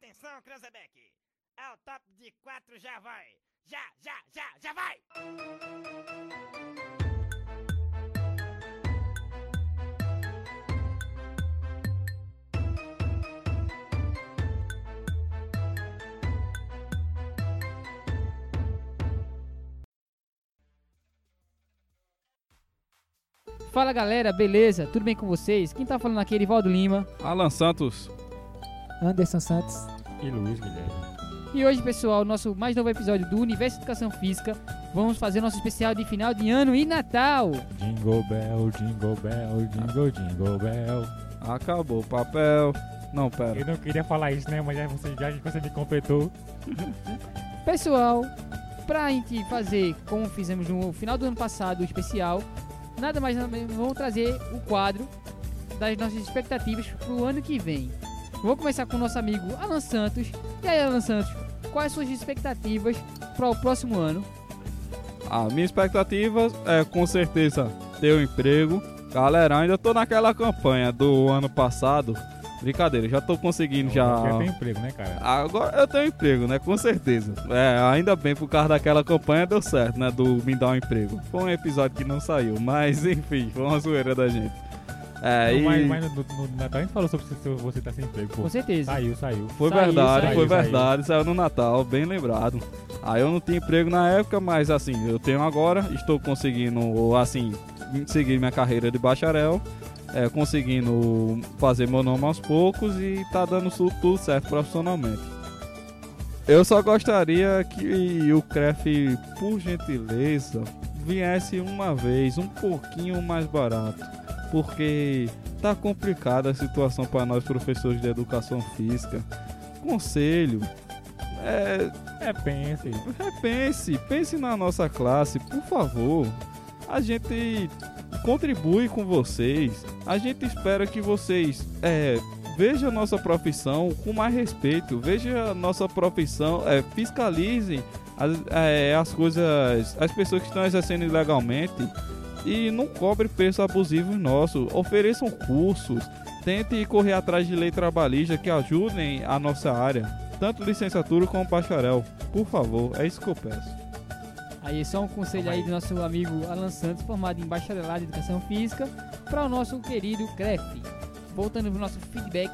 Atenção, Cranzebeck! É o top de quatro, já vai! Já, já, já, já vai! Fala galera, beleza? Tudo bem com vocês? Quem tá falando aqui é Erivaldo Lima. Alan Santos. Anderson Santos. E Luiz Guilherme. E hoje, pessoal, nosso mais novo episódio do Universo Educação Física. Vamos fazer nosso especial de final de ano e Natal. Jingle bell, jingle bell, jingle, jingle bell. Acabou o papel. Não, pera. Eu não queria falar isso, né? Mas já, você, já que você me completou. Pessoal, pra gente fazer como fizemos no final do ano passado, o especial, nada mais nada menos, vamos trazer o quadro das nossas expectativas pro ano que vem. Vou começar com o nosso amigo Alan Santos. E aí, Alan Santos, quais suas expectativas para o próximo ano? A minha expectativa é com certeza ter um emprego. Galera, ainda tô naquela campanha do ano passado. Brincadeira, já tô conseguindo já. Já tem emprego, né, cara? Agora eu tenho emprego, né? Com certeza. É, ainda bem por causa daquela campanha deu certo, né? Do me dar um emprego. Foi um episódio que não saiu, mas enfim, foi uma zoeira da gente. É, Não, e mas, mas no, no Natal a gente falou sobre se você tá sem emprego, pô. Com certeza. Saiu, saiu. Foi Saiu, verdade, saiu, foi saiu. verdade, saiu no Natal, bem lembrado. Aí eu não tinha emprego na época, mas assim, eu tenho agora, estou conseguindo, assim, seguir minha carreira de bacharel, é, conseguindo fazer meu nome aos poucos e tá dando tudo certo profissionalmente. Eu só gostaria que o CREF, por gentileza, viesse uma vez um pouquinho mais barato, porque tá complicada a situação para nós professores de educação física. Conselho, é, É, pense. repense, pense na nossa classe, por favor. A gente contribui com vocês. A gente espera que vocês é, vejam a nossa profissão com mais respeito. Veja a nossa profissão, é, fiscalizem as, é, as coisas, as pessoas que estão exercendo ilegalmente e não cobre preço abusivo nosso. Ofereçam cursos, tente correr atrás de lei trabalhista que ajudem a nossa área, tanto licenciatura como bacharel. Por favor, é isso que eu peço. Aí só um conselho aí do nosso amigo Alan Santos, formado em bacharelado em educação física, para o nosso querido CREF. Voltando pro nosso feedback,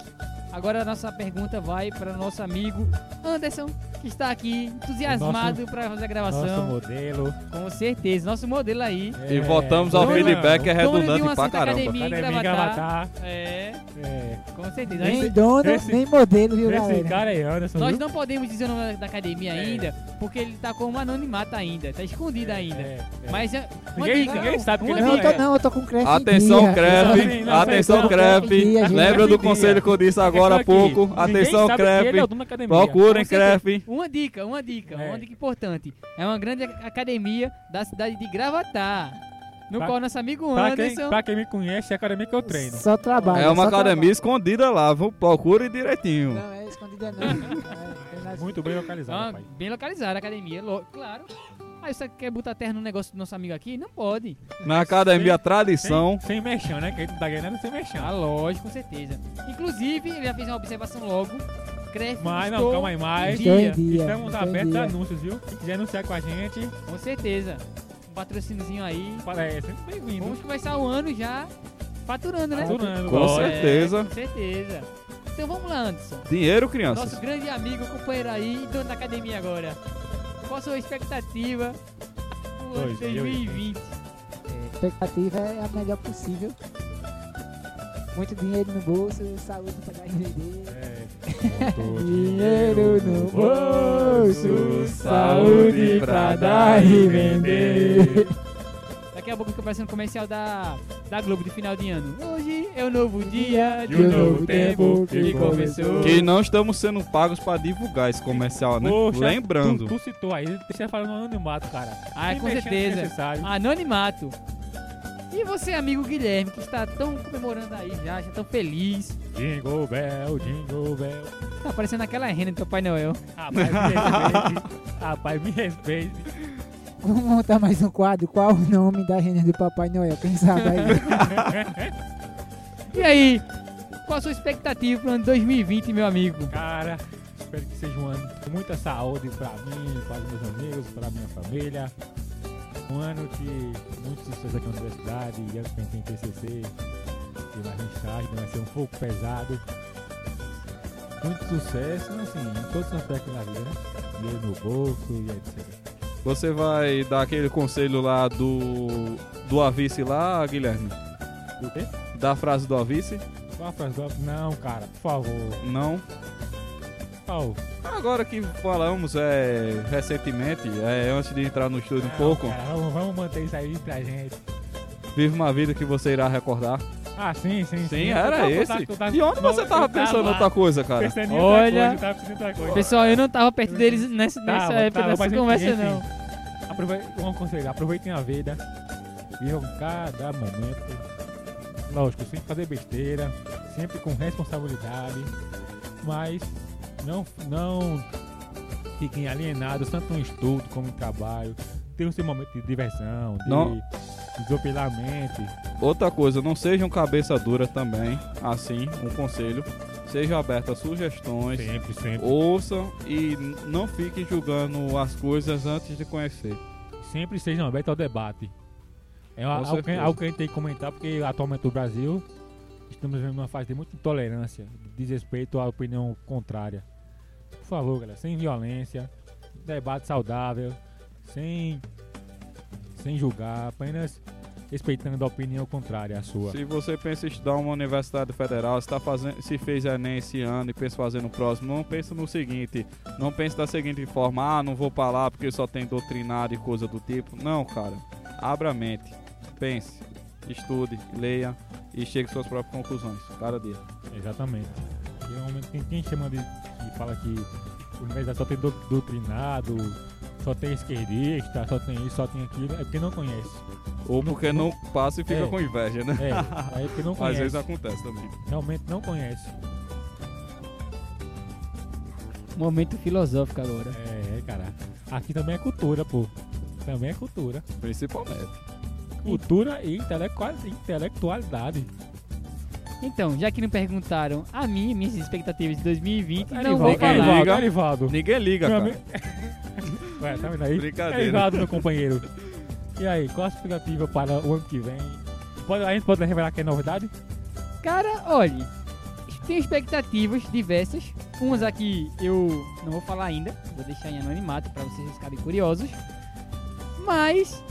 agora a nossa pergunta vai para o nosso amigo Anderson, que está aqui entusiasmado para fazer a Nosso gravação. modelo. Com certeza, nosso modelo aí. E voltamos ao dono- feedback, é redundante pra caramba. academia. Academia em Gravatar. É, É. com certeza. Nem dono, esse- nem modelo, viu, Esse galera? cara aí, Anderson. nós viu? não podemos dizer o nome da academia É. ainda, porque ele tá com um anonimato ainda, tá escondido É, ainda. é, é. Mas é uma Ninguém- dica. ninguém sabe que uma Não, dica. eu tô, não, eu tô com crepe Atenção, não, atenção, gente. Lembra do conselho que eu disse agora há pouco? Atenção, é academia. Procurem. CREF. Uma dica, uma dica, É. uma dica importante. É uma grande ac- academia da cidade de Gravatar. No Pra- qual nosso amigo Pra quem, Anderson. pra quem me conhece, é a academia que eu treino. Só trabalho. É uma academia escondida lá, viu? Procure direitinho. trabalho. Não, é escondida não. É, nas- Muito bem É localizado, uma- pai. bem localizada a academia, claro. Aí você quer botar terra no negócio do nosso amigo aqui? Não pode. Na academia Sem- Tradição. Sem, sem mexão, né? Que a gente não tá ganhando sem mexão. Ah, lógico, com certeza. Inclusive, ele já fez uma observação logo. Cresce. Mas não, calma aí, mais. em dia. Dia, Estamos estou em abertos a anúncios, viu? Quem quiser anunciar com a gente, Com certeza. Um patrocíniozinho aí. é sempre bem-vindo. Vamos começar o ano já faturando, né? Faturando, Com certeza. É, com certeza. Então vamos lá, Anderson. Dinheiro, Nosso crianças. grande amigo, companheiro aí, dono da academia agora. Qual a sua expectativa pro ano de 2020? A expectativa é a melhor possível. Muito dinheiro no bolso, saúde pra dar. É. Dinheiro no bolso, saúde pra dar e vender. Daqui a pouco fica parecendo comercial da, da Globo de final de ano. Hoje é um novo dia De um novo tempo que começou. Que não estamos sendo pagos pra divulgar esse comercial, né? Poxa, Lembrando. Tu, tu citou aí, deixa eu falar no anonimato, cara. Ah, Sem com certeza. Anonimato. E você, amigo Guilherme, que está tão comemorando aí já, já tão feliz. Jingle bell, jingle bell. Tá parecendo aquela renda do Papai Noel. Rapaz, me respeite. Rapaz, me respeite. Vamos montar mais um quadro. Qual o nome da renda do Papai Noel? Quem sabe aí? E aí, qual a sua expectativa pro ano 2020, meu amigo? Cara, espero que seja um ano com muita saúde pra mim, para os meus amigos, para a minha família. Um ano de muito sucesso aqui na universidade, e que vem tem TCC, e mais um estágio, vai ser um pouco pesado. Muito sucesso, assim, em todos os aspectos da vida, né? Dinheiro no bolso e etc. Você vai dar aquele conselho lá do do Avice lá, Guilherme? O quê? Da frase do Avice? Qual a frase do- Não, cara, por favor. Não. Qual? Agora que falamos é, recentemente, é, antes de entrar no estúdio um pouco, cara, vamos, vamos manter isso aí pra gente. vive uma vida que você irá recordar. Ah, sim, sim, sim. Era esse. tava- eu tava- E onde você tava pensando em outra coisa, cara? Pensando em Olha. outra coisa, eu tava pensando em outra coisa. Pessoal, eu não tava perto deles nessa, nessa Tava, época tava, mas conversa, enfim. não. Aprove... Um conselho, aproveitem a vida. Vivam cada momento. Lógico, sem fazer besteira, sempre com responsabilidade, mas não, não fiquem alienados tanto no estudo como no trabalho. Tenham seu momento de diversão, de Não. desopilar a mente. Outra coisa, não sejam cabeça dura também, assim, um conselho. Sejam abertos a sugestões, Sempre, sempre. ouçam e não fiquem julgando as coisas antes de conhecer. sempre sejam abertos ao debate. É algo, que, algo que a gente tem que comentar, porque atualmente no Brasil estamos vivendo uma fase de muita intolerância, de desrespeito à opinião contrária. Favor, galera, sem violência, debate saudável, sem, sem julgar, apenas respeitando a opinião contrária à sua. Se você pensa em estudar uma universidade federal, se, tá fazendo, se fez Enem esse ano e pensa fazer no próximo, não pense no seguinte, não pense da seguinte forma, ah, não vou pra lá porque só tem doutrinário e coisa do tipo. Não, cara, abra a mente, pense, estude, leia e chegue às suas próprias conclusões, cada dia. Exatamente. E normalmente tem quem chama de. Fala que a universidade só tem do- doutrinado, só tem esquerdista, só tem isso, só tem aquilo, é porque não conhece. Ou porque não passa e fica É. com inveja, né? É, é porque não Às conhece. vezes acontece também. Realmente não conhece. Momento filosófico agora. É, cara. Aqui também é cultura, pô. Também é cultura. Principalmente. Cultura e intelectual- intelectualidade. Então, já que não perguntaram a mim, minhas expectativas de 2020, não Erivaldo, vou Ninguém falar. Liga. Erivaldo. Ninguém liga, cara. Ué, tá vendo aí? Brincadeira. Erivaldo, meu companheiro. E aí, qual a expectativa para o ano que vem? Pode, a gente pode revelar que é novidade? Cara, olha, tenho expectativas diversas. Umas aqui eu não vou falar ainda, vou deixar em anonimato para vocês ficarem curiosos. Mas,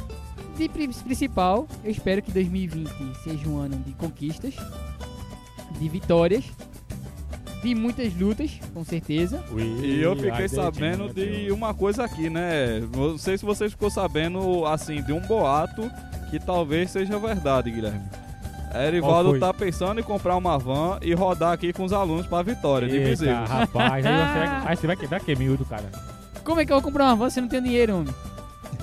de pri- principal, eu espero que 2020 seja um ano de conquistas, de vitórias, de muitas lutas, com certeza. E eu fiquei sabendo de uma coisa aqui, né? Não sei se vocês ficou sabendo, assim, de um boato que talvez seja verdade, Guilherme. Erivaldo tá pensando em comprar uma van e rodar aqui com os alunos pra vitória de Viseu. rapaz, aí você, vai- aí você vai quebrar que miúdo, cara. Como é que eu vou comprar uma van se eu não tenho dinheiro, homem?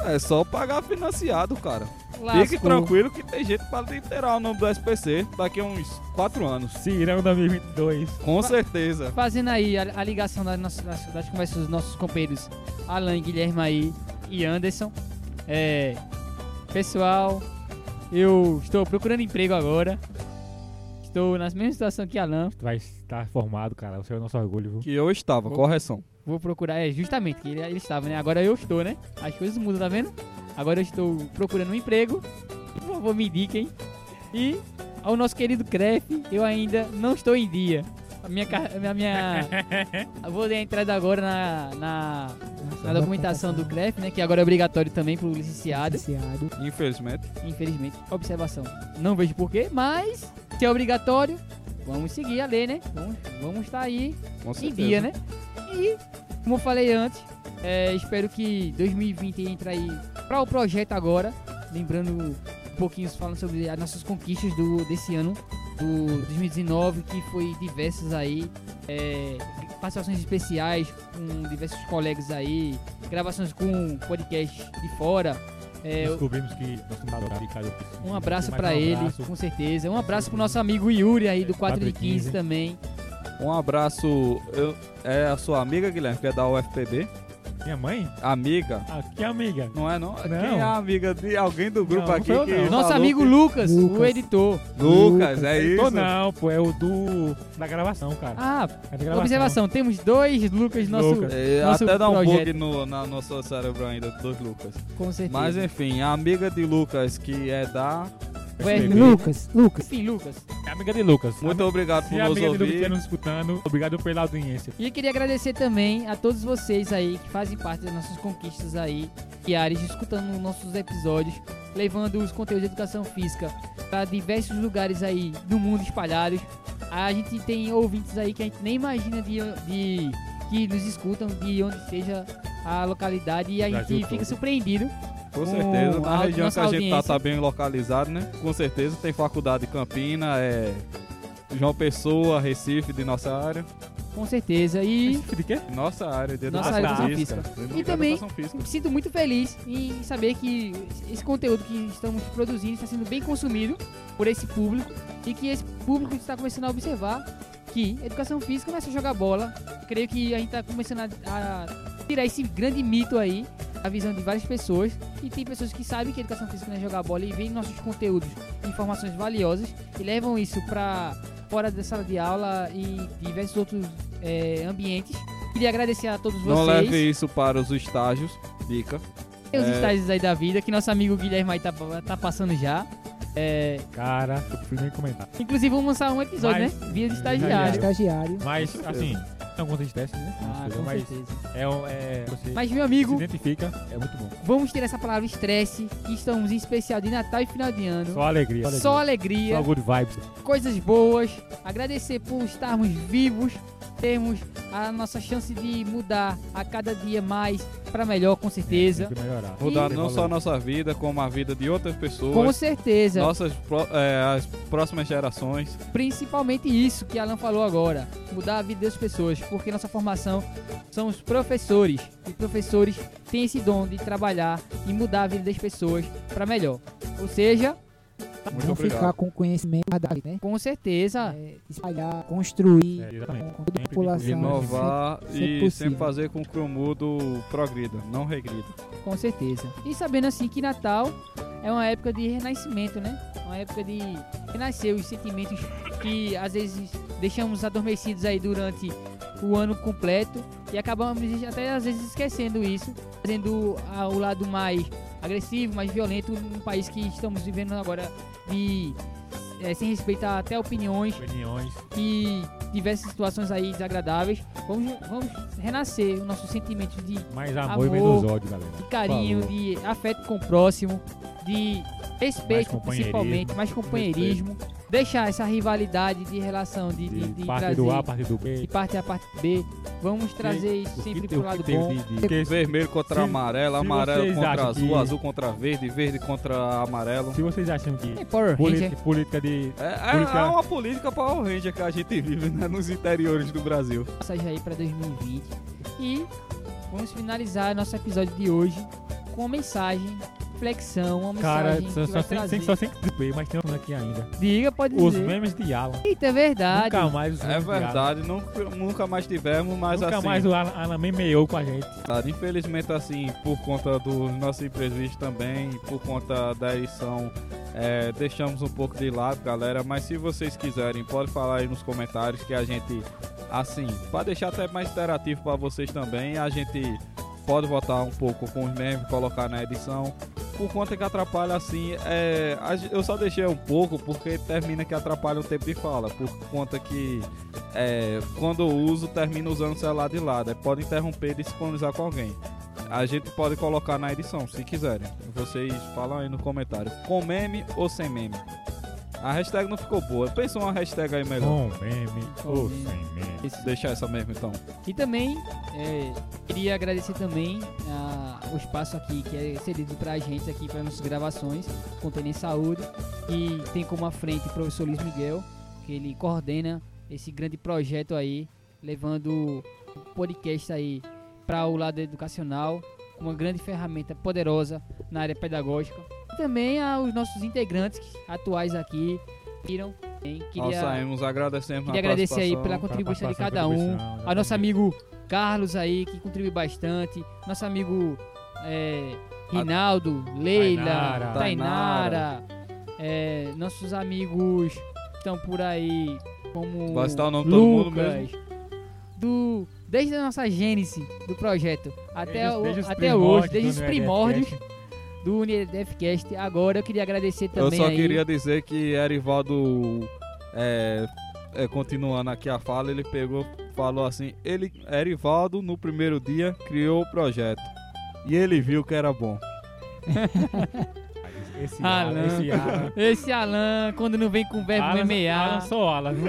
É só pagar financiado, cara. Fique Lascou. tranquilo que tem jeito pra literar o nome do SPC daqui a uns 4 anos. Cirão 2022. Com certeza. Fazendo aí a, a ligação das, nossas, das, das conversas dos nossos companheiros Alan, Guilherme aí e Anderson. É, pessoal, eu estou procurando emprego agora. Estou na mesma situação que Alan. Tu vai estar formado, cara. Você é o nosso orgulho, viu? Que eu estava, correção. Vou procurar, é justamente, que ele, ele estava, né? Agora eu estou, né? As coisas mudam, tá vendo? Agora eu estou procurando um emprego. Por favor, me indiquem. E ao nosso querido Cref, eu ainda não estou em dia. A minha. A minha eu vou dar a entrada agora na, na, na documentação do CREF, né? Que agora é obrigatório também pro licenciado. Licenciado. Infelizmente. Infelizmente. Observação. Não vejo porquê, mas se é obrigatório, vamos seguir a lei, né? Vamos, vamos estar aí Com em dia, né? E, como eu falei antes, é, espero que 2020 entre aí para o projeto agora. Lembrando um pouquinho falando sobre as nossas conquistas do, desse ano, do 2019, que foi diversas aí. É, participações especiais com diversos colegas aí, gravações com podcast de fora. É, Descobrimos que nosso namorado Ricardo um abraço pra um ele, abraço. com certeza. Um abraço pro nosso amigo Yuri aí do 4 de 15 415. também. Um abraço. eu- é a sua amiga, Guilherme, que é da UFPB. Minha mãe? Amiga. Ah, que amiga? Não é não? Quem Não. é a amiga de alguém do grupo Não, aqui não foi eu. Nosso amigo que- Lucas, o Lucas. editor. Lucas, é isso? Tô não, pô, é o do. da gravação, cara. Ah, É gravação. observação, temos dois Lucas no nosso. Lucas. É, Nosso até dá um projeto. bug no na nosso cérebro ainda, dos Lucas. Com certeza. Mas enfim, a amiga de Lucas, que é da. SBB. Lucas, Lucas. Enfim, Lucas. Amiga de Lucas. Muito obrigado por nos Lucas ouvir. estiver nos escutando, obrigado pela audiência. E eu queria agradecer também a todos vocês aí que fazem parte das nossas conquistas aí diárias, escutando nossos episódios, levando os conteúdos de educação física para diversos lugares aí do mundo espalhados. A gente tem ouvintes aí que a gente nem imagina de, de que nos escutam de onde seja a localidade e a Brasil gente fica todo. surpreendido. Com certeza, na a região que nossa a gente tá, audiência. tá bem localizado, né? Com certeza tem faculdade de Campina, é. João Pessoa, Recife, de nossa área. Com certeza. E De quê? Nossa área de Nossa educação área de física. De E também- física. me sinto muito feliz em saber que esse conteúdo que estamos produzindo está sendo bem consumido por esse público e que esse público está começando a observar que educação física não é só jogar bola. Creio que a gente está começando a, a tirar esse grande mito aí a visão de várias pessoas e tem pessoas que sabem que educação física não é jogar bola e veem nossos conteúdos, informações valiosas e levam isso para fora da sala de aula e diversos outros eh, ambientes. Queria agradecer a todos Não vocês. leve isso para os estágios, dica. Tem os É. estágios aí da vida que nosso amigo Guilherme aí tá, tá passando já. É, Cara, eu prefiro nem comentar. inclusive vamos lançar um episódio, Mas- né? Via de Estagiário. estagiário. Estagiário. Mas, assim, são alguns testes, né? Ah, com mas certeza. é, um- é, você Mas meu se amigo, identifica, é muito bom. vamos ter essa palavra estresse, que estamos em especial de Natal e final de ano. Só alegria. Só alegria, Só good vibes. coisas boas. Agradecer por estarmos vivos, termos a nossa chance de mudar a cada dia mais para melhor, com certeza. Melhorar. Mudar E- não só a nossa vida, como a vida de outras pessoas. Com certeza. Nossas é, as próximas gerações. principalmente isso que Alan falou agora, mudar a vida das pessoas, porque nossa formação são os professores e professores têm esse dom de trabalhar e mudar a vida das pessoas para melhor. Ou seja, Muito não obrigado. ficar com conhecimento guardado, né? com certeza, É, espalhar, construir É, com, toda a população. Inovar sempre- e sempre fazer com que o mundo progrida, não regrida. com certeza. E sabendo assim que Natal é uma época de renascimento, né? Uma época de renascer os sentimentos que às vezes deixamos adormecidos aí durante o ano completo e acabamos até às vezes esquecendo isso, fazendo ah, o lado mais agressivo, mais violento num país que estamos vivendo agora de eh, sem respeitar até opiniões Opiniões. e diversas situações aí desagradáveis. Vamos, vamos renascer os nossos sentimentos de Mais amor, e Amor. menos ódio, galera. de carinho, de afeto com o próximo, de respeito companheirismo. principalmente, mais companheirismo, deixar essa rivalidade de relação de, de, De de parte trazer do A, parte do B. de parte A parte B. Vamos trazer isso O que sempre tem- pro o que lado bom. de- de- que- Vermelho contra se- amarelo, se amarelo contra azul, que- azul contra verde, verde contra amarelo. Se vocês acham que É Power Ranger, política, política de. É, é- Política- é uma política Power Ranger que a gente vive né, nos interiores do Brasil. passagem aí pra 2020. E vamos finalizar nosso episódio de hoje com uma mensagem, reflexão, uma Cara, mensagem só, tem, só tem que ver, mas tem um aqui ainda. Diga, pode Os dizer. memes de Alan. Eita, é verdade. Nunca mais os É memes Alan. verdade, nunca, nunca mais tivemos, mas Nunca assim, mais o Alan, Alan memeou com a gente. cara, infelizmente assim, por conta dos nossos imprevistos também, por conta da edição, é, deixamos um pouco de lado, galera, mas se vocês quiserem, pode falar aí nos comentários que a gente, assim, para deixar até mais interativo para vocês também, a gente pode botar um pouco com os memes, colocar na edição. Por conta que atrapalha assim, é, a eu só deixei um pouco porque termina que atrapalha o tempo de fala. Por conta que é, quando eu uso, termina usando o celular de lado. Pode interromper e sincronizar com alguém. A gente pode colocar na edição, se quiserem. Vocês falam aí no comentário. Com meme ou sem meme? A hashtag não ficou boa. Pensa uma hashtag aí melhor. Com meme ou sem meme. Deixa essa mesmo então. E também é, queria agradecer também ah, o espaço aqui que é cedido pra gente aqui para nossas gravações, Contêiner Saúde, e tem como à frente o professor Luiz Miguel, que ele coordena esse grande projeto aí, levando o podcast aí para o lado educacional, uma grande ferramenta poderosa na área pedagógica. E também aos nossos integrantes atuais aqui, viram? Hein? Nós Queria saímos, agradecemos Queria a agradecer aí pela contribuição de cada um. Ao nosso amigo Carlos aí, que contribui bastante. Nosso amigo é, Rinaldo, Leila, Tainara. Tainara. é, nossos amigos que estão por aí, como Vai citar o nome de todo mundo Lucas, do desde a nossa gênese do projeto até, Desde- o- desde os até primórdios hoje, desde do os primórdios do UniDFcast. Agora eu queria agradecer Eu também só aí. queria dizer que Erivaldo, é, é, continuando aqui a fala, ele pegou, falou assim, ele, Erivaldo, no primeiro dia, criou o projeto. E ele viu que era bom. Esse Alan. Alan, esse Alan. Esse Alan, quando não vem com verbo Alan. Alan só Alan, viu?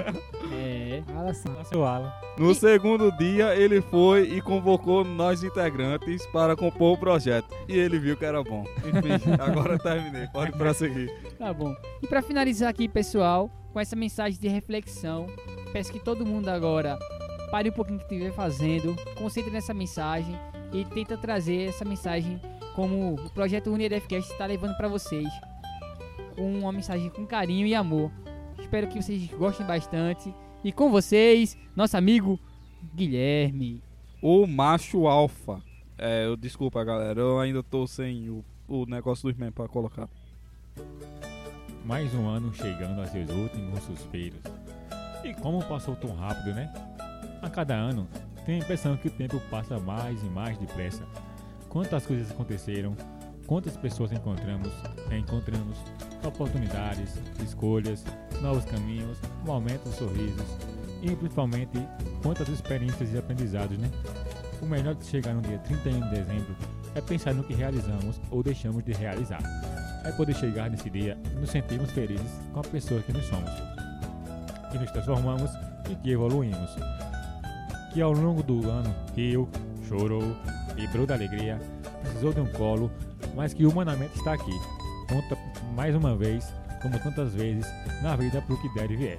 É. Alan seu Alan. No segundo dia, ele foi e convocou nós integrantes para compor o projeto. E ele viu que era bom. Enfim, agora terminei. Pode prosseguir. Tá bom. E pra finalizar aqui, pessoal, com essa mensagem de reflexão, peço que todo mundo agora pare um pouquinho o que estiver fazendo, concentre nessa mensagem e tenta trazer essa mensagem como o projeto UniDFcast está levando pra vocês. Com uma mensagem com carinho e amor. Espero que vocês gostem bastante. E com vocês, nosso amigo Guilherme. O macho alfa. É, eu, desculpa, galera. Eu ainda tô sem o, o negócio dos memes pra colocar. Mais um ano chegando a seus últimos suspiros. E como passou tão rápido, né? A cada ano, tenho a impressão que o tempo passa mais e mais depressa. Quantas coisas aconteceram, quantas pessoas encontramos, encontramos, oportunidades, escolhas, novos caminhos, momentos, sorrisos e principalmente quantas experiências e aprendizados, né? O melhor de chegar no dia 31 de dezembro é pensar no que realizamos ou deixamos de realizar é poder chegar nesse dia e nos sentirmos felizes com a pessoa que nós somos, que nos transformamos e que evoluímos. Que ao longo do ano riu, chorou, vibrou da alegria, precisou de um colo, mas que humanamente está aqui, conta mais uma vez, como tantas vezes, na vida para o que der e vier.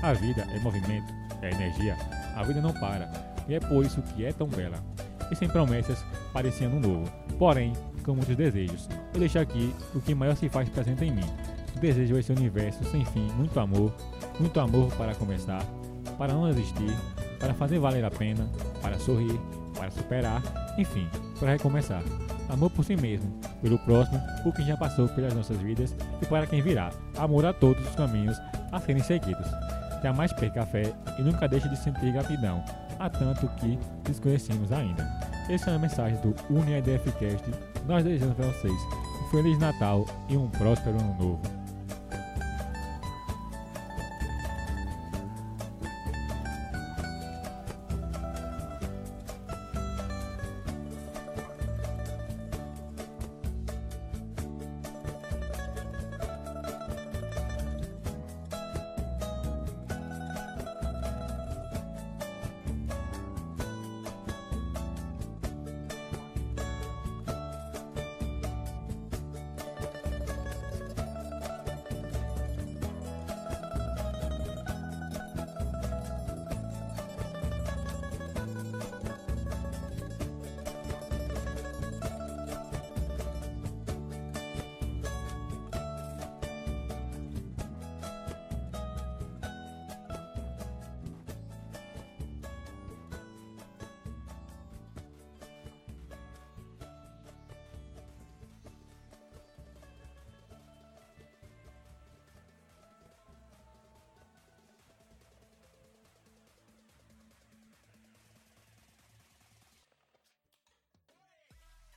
A vida é movimento, é energia, a vida não para, e é por isso que é tão bela. E sem promessas, parecia ano novo, porém, com muitos desejos. Eu deixo aqui o que maior se faz presente em mim. Desejo esse universo sem fim, muito amor, muito amor para começar, para não existir, para fazer valer a pena, para sorrir, para superar, enfim, para recomeçar. Amor por si mesmo, pelo próximo, por quem já passou pelas nossas vidas e para quem virá. Amor a todos os caminhos a serem seguidos. Jamais perca a fé e nunca deixe de sentir gratidão, a tanto que desconhecemos ainda. Essa é a mensagem do UniEDFcast. Nós desejamos para vocês um Feliz Natal e um próspero Ano Novo.